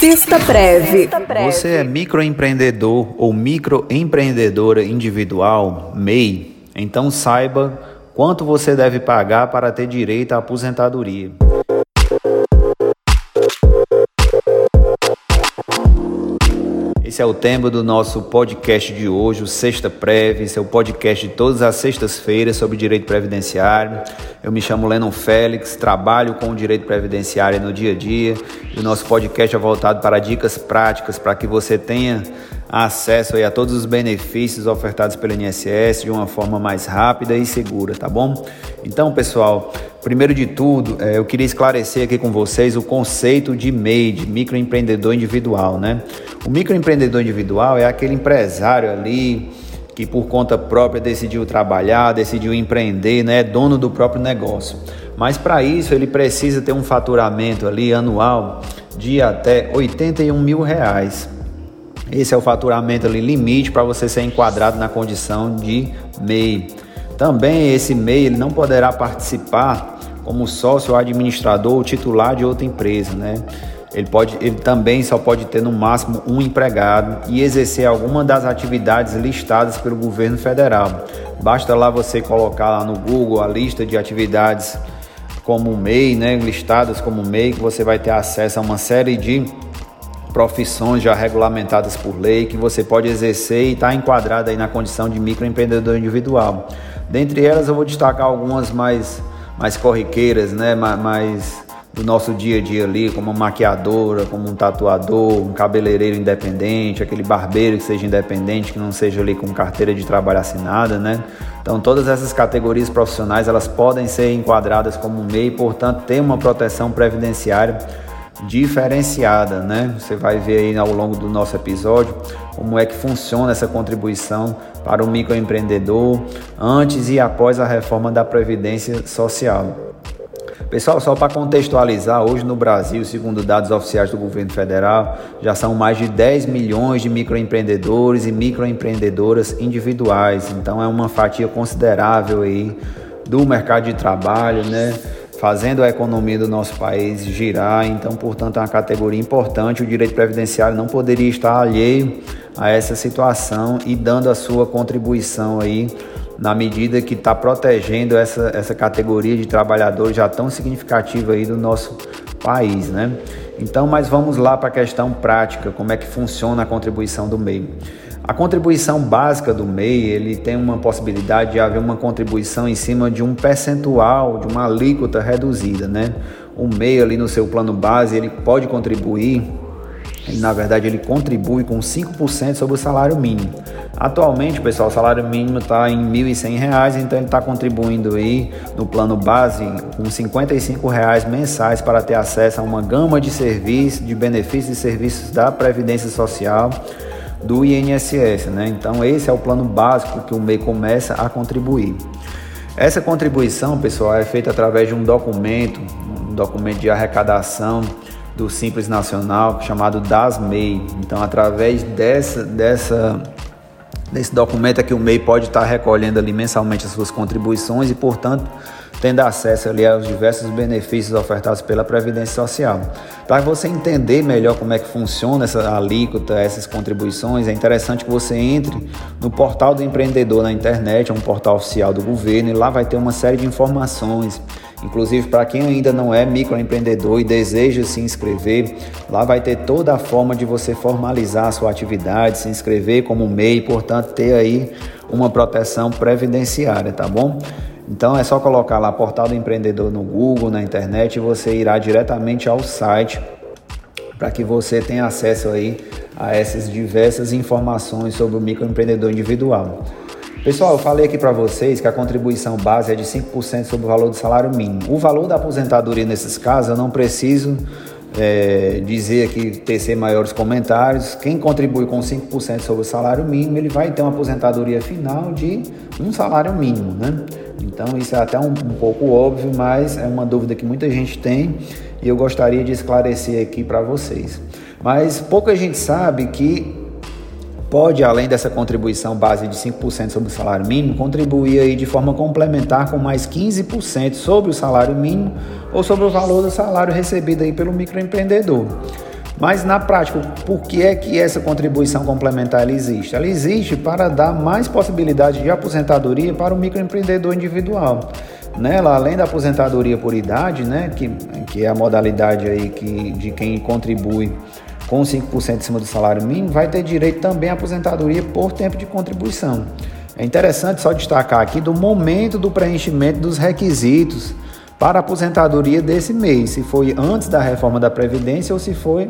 Sexta Preve. Você é microempreendedor ou microempreendedora individual, MEI? Então saiba quanto você deve pagar para ter direito à aposentadoria. Esse é o tema do nosso podcast de hoje, o Sexta Preve. Esse é o podcast de todas as sextas-feiras sobre direito previdenciário. Eu me chamo Lennon Félix, trabalho com o direito previdenciário no dia a dia. E o nosso podcast é voltado para dicas práticas para que você tenha acesso a todos os benefícios ofertados pelo INSS de uma forma mais rápida e segura, tá bom? Então, pessoal, primeiro de tudo, é, eu queria esclarecer aqui com vocês o conceito de MEI, de microempreendedor individual, né? O microempreendedor individual é aquele empresário ali que por conta própria decidiu trabalhar, decidiu empreender, né? É dono do próprio negócio. Mas para isso ele precisa ter um faturamento ali anual de até 81 mil reais. Esse é o faturamento ali limite para você ser enquadrado na condição de MEI. Também esse MEI ele não poderá participar como sócio administrador ou titular de outra empresa, né? Ele, pode, ele também só pode ter no máximo um empregado e exercer alguma das atividades listadas pelo governo federal. Basta lá você colocar lá no Google a lista de atividades como MEI, né, listadas como MEI, que você vai ter acesso a uma série de profissões já regulamentadas por lei que você pode exercer e está enquadrada aí na condição de microempreendedor individual. Dentre elas eu vou destacar algumas mais, mais corriqueiras, né, mais do nosso dia a dia ali, como uma maquiadora, como um tatuador, um cabeleireiro independente, aquele barbeiro que seja independente, que não seja ali com carteira de trabalho assinada, né? Então todas essas categorias profissionais elas podem ser enquadradas como MEI, portanto ter uma proteção previdenciária diferenciada, né? Você vai ver aí ao longo do nosso episódio como é que funciona essa contribuição para o microempreendedor antes e após a reforma da previdência social. Pessoal, só para contextualizar, hoje no Brasil, segundo dados oficiais do governo federal, já são mais de 10 milhões de microempreendedores e microempreendedoras individuais. Então é uma fatia considerável aí do mercado de trabalho, né? Fazendo a economia do nosso país girar, então, portanto, é uma categoria importante. O direito previdenciário não poderia estar alheio a essa situação e dando a sua contribuição aí na medida que está protegendo essa, essa categoria de trabalhadores já tão significativa aí do nosso país, né? Então, mas vamos lá para a questão prática, como é que funciona a contribuição do MEI. A contribuição básica do MEI, ele tem uma possibilidade de haver uma contribuição em cima de um percentual, de uma alíquota reduzida, né? O MEI ali no seu plano base, ele pode contribuir na verdade, ele contribui com 5% sobre o salário mínimo. Atualmente, pessoal, o salário mínimo está em R$ 1.100, então ele está contribuindo aí no plano base com 55 reais mensais para ter acesso a uma gama de serviços, de benefícios e serviços da Previdência Social do INSS, né? Então esse é o plano básico que o MEI começa a contribuir. Essa contribuição, pessoal, é feita através de um documento, um documento de arrecadação do Simples Nacional chamado DAS-MEI. Então, através dessa, dessa, desse documento é que o MEI pode estar recolhendo ali mensalmente as suas contribuições e, portanto, tendo acesso ali aos diversos benefícios ofertados pela Previdência Social. Para você entender melhor como é que funciona essa alíquota, essas contribuições, é interessante que você entre no portal do empreendedor na internet, é um portal oficial do governo, e lá vai ter uma série de informações Inclusive, para quem ainda não é microempreendedor e deseja se inscrever, lá vai ter toda a forma de você formalizar a sua atividade, se inscrever como MEI, portanto, ter aí uma proteção previdenciária, tá bom? Então é só colocar lá Portal do Empreendedor no Google, na internet, e você irá diretamente ao site para que você tenha acesso aí a essas diversas informações sobre o microempreendedor individual. Pessoal, eu falei aqui para vocês que a contribuição base é de 5% sobre o valor do salário mínimo. O valor da aposentadoria nesses casos eu não preciso é, dizer aqui, tecer maiores comentários. Quem contribui com 5% sobre o salário mínimo, ele vai ter uma aposentadoria final de um salário mínimo, né? Então isso é até um, um pouco óbvio, mas é uma dúvida que muita gente tem e eu gostaria de esclarecer aqui para vocês. Mas pouca gente sabe que pode, além dessa contribuição base de 5% sobre o salário mínimo, contribuir aí de forma complementar com mais 15% sobre o salário mínimo ou sobre o valor do salário recebido aí pelo microempreendedor. Mas na prática, por que é que essa contribuição complementar existe? Ela existe para dar mais possibilidade de aposentadoria para o microempreendedor individual. Nela, além da aposentadoria por idade, né, que, que é a modalidade aí que, de quem contribui com 5% em cima do salário mínimo, vai ter direito também à aposentadoria por tempo de contribuição. É interessante só destacar aqui do momento do preenchimento dos requisitos para a aposentadoria desse mês, se foi antes da reforma da Previdência ou se foi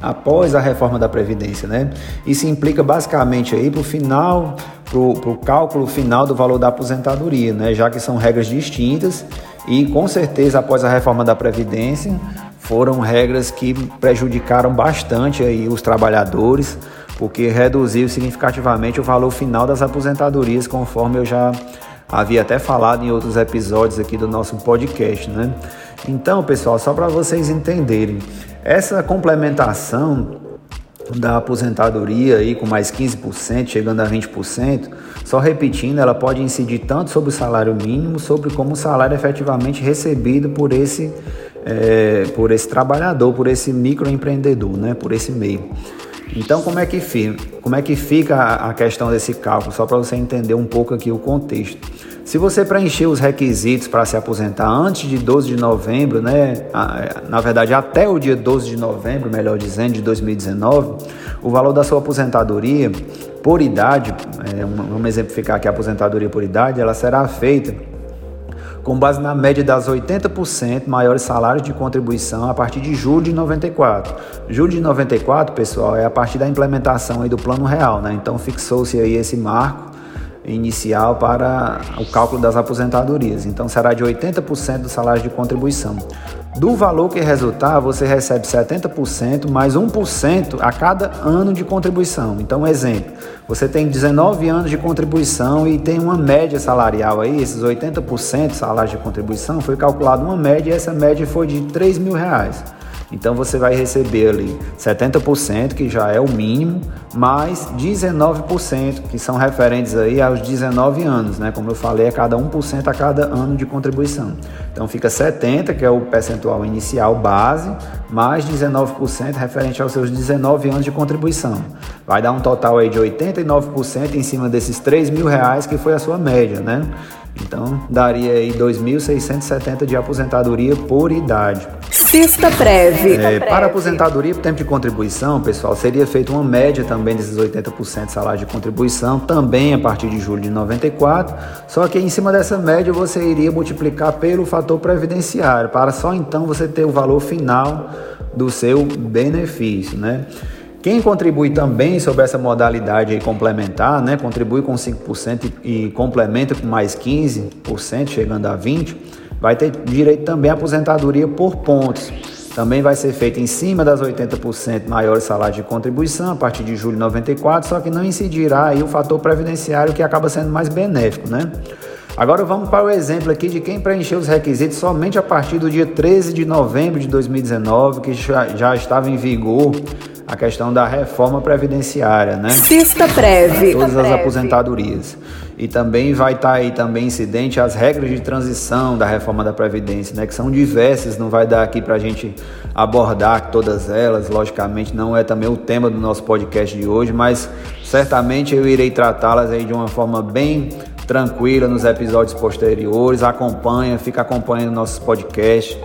após a reforma da Previdência, né? Isso implica basicamente aí para o final, para o cálculo final do valor da aposentadoria, né? Já que são regras distintas e com certeza após a reforma da Previdência foram regras que prejudicaram bastante aí os trabalhadores, porque reduziu significativamente o valor final das aposentadorias, conforme eu já havia até falado em outros episódios aqui do nosso podcast, né? Então, pessoal, só para vocês entenderem, essa complementação da aposentadoria aí com mais 15%, chegando a 20%, só repetindo, ela pode incidir tanto sobre o salário mínimo, sobre como o salário efetivamente recebido por esse, é, por esse trabalhador, por esse microempreendedor, né, por esse meio. Então, como é que fica, como é que fica a questão desse cálculo? Só para você entender um pouco aqui o contexto. Se você preencher os requisitos para se aposentar antes de 12 de novembro, né, na verdade até o dia 12 de novembro, melhor dizendo, de 2019, o valor da sua aposentadoria por idade, é, vamos exemplificar aqui a aposentadoria por idade, ela será feita com base na média das 80% maiores salários de contribuição a partir de julho de 94. Julho de 94, pessoal, é a partir da implementação aí do Plano Real, né? Então fixou-se aí esse marco inicial para o cálculo das aposentadorias. Então será de 80% do salário de contribuição. Do valor que resultar, você recebe 70% mais 1% a cada ano de contribuição. Então, exemplo, você tem 19 anos de contribuição e tem uma média salarial aí, esses 80% salário de contribuição, foi calculado uma média e essa média foi de 3 mil reais. Então você vai receber ali 70%, que já é o mínimo, mais 19%, que são referentes aí aos 19 anos, né? Como eu falei, é cada 1% a cada ano de contribuição. Então fica 70, que é o percentual inicial base, mais 19% referente aos seus 19 anos de contribuição. Vai dar um total aí de 89% em cima desses 3 mil reais que foi a sua média, né? Então daria aí 2.670 de aposentadoria por idade. Sexta Preve. É, para aposentadoria por tempo de contribuição, pessoal, seria feita uma média também desses 80% de salário de contribuição, também a partir de julho de 94, só que em cima dessa média você iria multiplicar pelo fator previdenciário, para só então você ter o valor final do seu benefício, né? Quem contribui também sobre essa modalidade complementar, né, contribui com 5% e, complementa com mais 15%, chegando a 20%, vai ter direito também à aposentadoria por pontos. Também vai ser feito em cima das 80% maiores salários de contribuição a partir de julho de 94, só que não incidirá aí o fator previdenciário que acaba sendo mais benéfico, né? Agora vamos para o exemplo aqui de quem preencheu os requisitos somente a partir do dia 13 de novembro de 2019, que já, já estava em vigor a questão da reforma previdenciária, né? Sexta Preve. Todas as aposentadorias. E também vai estar tá aí também incidente as regras de transição da reforma da Previdência, né? Que são diversas, não vai dar aqui para a gente abordar todas elas, logicamente não é também o tema do nosso podcast de hoje, mas certamente eu irei tratá-las aí de uma forma bem tranquila nos episódios posteriores. Acompanha, fica acompanhando nossos podcasts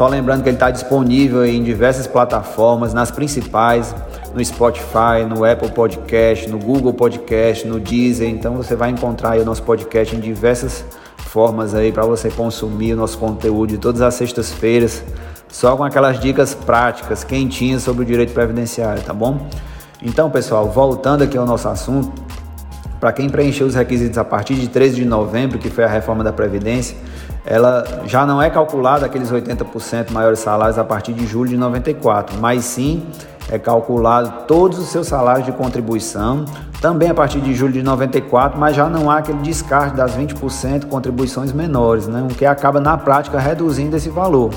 só lembrando que ele está disponível em diversas plataformas, nas principais, no Spotify, no Apple Podcast, no Google Podcast, no Deezer. Então você vai encontrar o nosso podcast em diversas formas aí para você consumir o nosso conteúdo de todas as sextas-feiras, só com aquelas dicas práticas, quentinhas sobre o direito previdenciário, tá bom? Então, pessoal, voltando aqui ao nosso assunto, para quem preencheu os requisitos a partir de 13 de novembro, que foi a reforma da Previdência, ela já não é calculada aqueles 80% maiores salários a partir de julho de 94, mas sim é calculado todos os seus salários de contribuição, também a partir de julho de 94, mas já não há aquele descarte das 20% contribuições menores, né? o que acaba na prática reduzindo esse valor.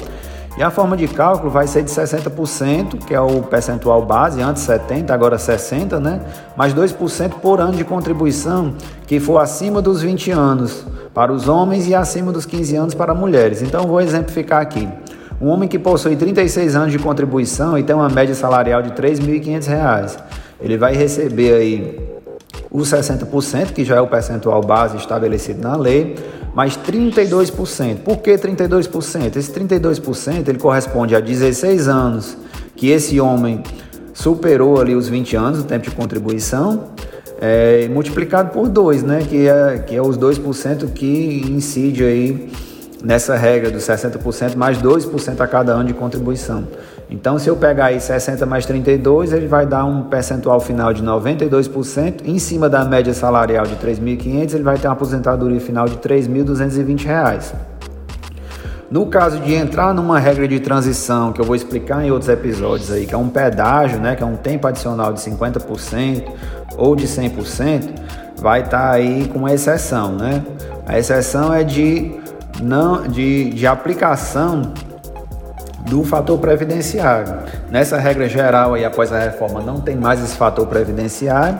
E a forma de cálculo vai ser de 60%, que é o percentual base, antes 70, agora 60, né? Mais 2% por ano de contribuição que for acima dos 20 anos para os homens e acima dos 15 anos para mulheres. Então vou exemplificar aqui. Um homem que possui 36 anos de contribuição e tem uma média salarial de R$ 3.500, ele vai receber aí os 60%, que já é o percentual base estabelecido na lei, mais 32%. Por que 32%? Esse 32% ele corresponde a 16 anos que esse homem superou ali os 20 anos, o tempo de contribuição, é, multiplicado por 2, né, que é, que é os 2% que incide aí nessa regra dos 60% mais 2% a cada ano de contribuição. Então, se eu pegar aí 60 mais 32, ele vai dar um percentual final de 92%. Em cima da média salarial de 3.500, ele vai ter uma aposentadoria final de R$ 3.220. No caso de entrar numa regra de transição, que eu vou explicar em outros episódios aí, que é um pedágio, né, que é um tempo adicional de 50% ou de 100%, vai estar tá aí com exceção, né? A exceção é de não de, de aplicação do fator previdenciário. Nessa regra geral aí após a reforma não tem mais esse fator previdenciário,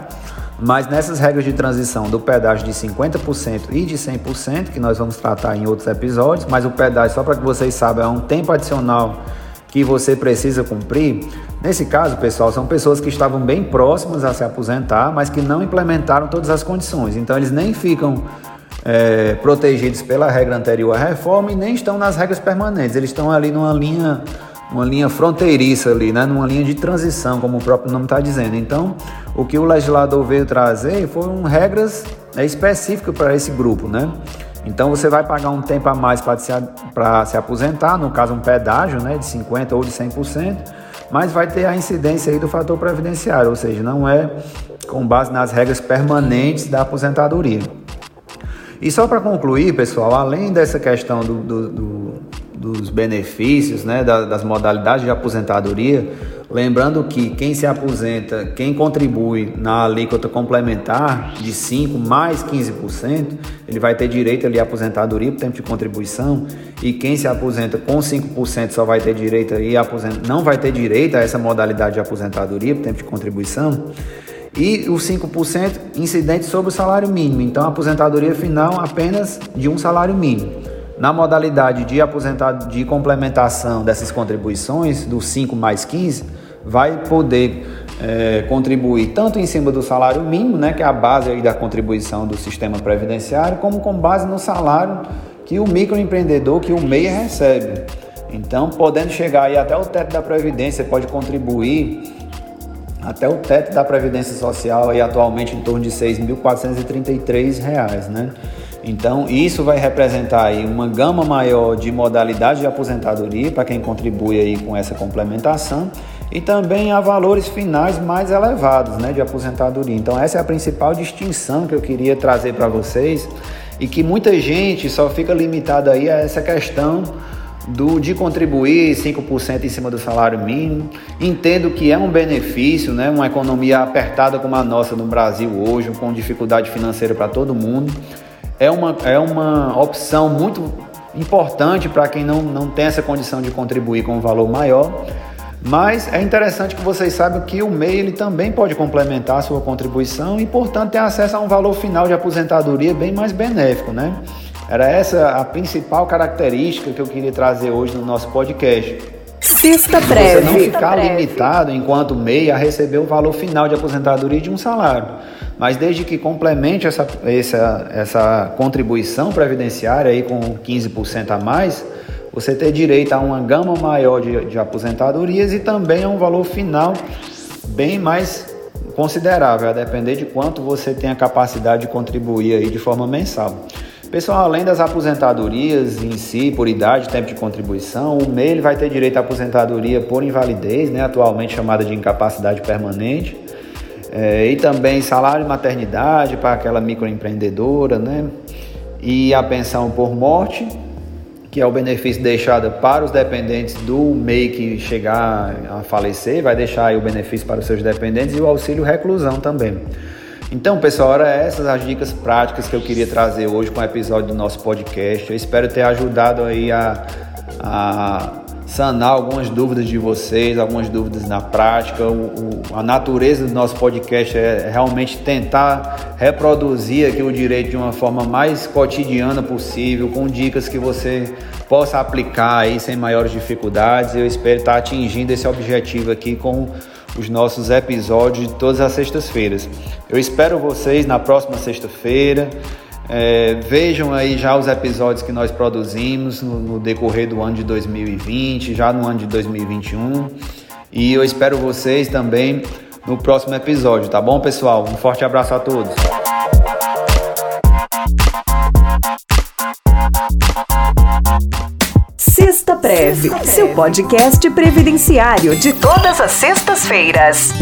mas nessas regras de transição do pedágio de 50% e de 100%, que nós vamos tratar em outros episódios, mas o pedágio, só para que vocês saibam, é um tempo adicional que você precisa cumprir. Nesse caso, pessoal, são pessoas que estavam bem próximas a se aposentar, mas que não implementaram todas as condições. Então, eles nem ficam é, protegidos pela regra anterior à reforma e nem estão nas regras permanentes. Eles estão ali numa linha, uma linha fronteiriça ali, né? numa linha de transição, como o próprio nome está dizendo. Então, o que o legislador veio trazer foram regras é, específicas para esse grupo, né? Então você vai pagar um tempo a mais para se, se aposentar, no caso um pedágio né, de 50% ou de 100%, mas vai ter a incidência aí do fator previdenciário, ou seja, não é com base nas regras permanentes da aposentadoria. E só para concluir, pessoal, além dessa questão do, do, do, dos benefícios, né, das modalidades de aposentadoria, lembrando que quem se aposenta, quem contribui na alíquota complementar de 5 mais 15%, ele vai ter direito ali à aposentadoria por tempo de contribuição, e quem se aposenta com 5% só vai ter direito aí não vai ter direito a essa modalidade de aposentadoria por tempo de contribuição e os 5% incidente sobre o salário mínimo. Então, a aposentadoria final apenas de um salário mínimo. Na modalidade de aposentado de complementação dessas contribuições, do 5 mais 15, vai poder é, contribuir tanto em cima do salário mínimo, né, que é a base da contribuição do sistema previdenciário, como com base no salário que o microempreendedor, que o MEI recebe. Então, podendo chegar aí até o teto da Previdência, pode contribuir até o teto da Previdência Social aí atualmente em torno de R$ 6.433, né? Então, isso vai representar aí uma gama maior de modalidades de aposentadoria para quem contribui aí com essa complementação e também a valores finais mais elevados, né, de aposentadoria. Então, essa é a principal distinção que eu queria trazer para vocês e que muita gente só fica limitada aí a essa questão do, de contribuir 5% em cima do salário mínimo. Entendo que é um benefício, né? uma economia apertada como a nossa no Brasil hoje, com dificuldade financeira para todo mundo. É uma, é uma opção muito importante para quem não, não tem essa condição de contribuir com um valor maior. Mas é interessante que vocês saibam que o MEI ele também pode complementar a sua contribuição e, portanto, ter acesso a um valor final de aposentadoria bem mais benéfico, né? Era essa a principal característica que eu queria trazer hoje no nosso podcast. Sexta breve. Você não ficar limitado enquanto MEI a receber o valor final de aposentadoria de um salário. Mas desde que complemente essa, essa, essa contribuição previdenciária aí com 15% a mais, você ter direito a uma gama maior de, de aposentadorias e também a um valor final bem mais considerável, a depender de quanto você tem a capacidade de contribuir aí de forma mensal. Pessoal, além das aposentadorias em si, por idade, tempo de contribuição, o MEI vai ter direito à aposentadoria por invalidez, né, atualmente chamada de incapacidade permanente, é, e também salário de maternidade para aquela microempreendedora, né, e a pensão por morte, que é o benefício deixado para os dependentes do MEI que chegar a falecer, vai deixar o benefício para os seus dependentes e o auxílio reclusão também. Então, pessoal, eram essas as dicas práticas que eu queria trazer hoje com o episódio do nosso podcast. Eu espero ter ajudado aí a, a sanar algumas dúvidas de vocês, algumas dúvidas na prática. O, o, a natureza do nosso podcast é realmente tentar reproduzir aqui o direito de uma forma mais cotidiana possível, com dicas que você possa aplicar aí sem maiores dificuldades. Eu espero estar atingindo esse objetivo aqui com os nossos episódios de todas as sextas-feiras. Eu espero vocês na próxima sexta-feira. É, vejam aí já os episódios que nós produzimos no, no, decorrer do ano de 2020, já no ano de 2021. E eu espero vocês também no próximo episódio, tá bom, pessoal? Um forte abraço a todos. Seu podcast previdenciário de todas as sextas-feiras.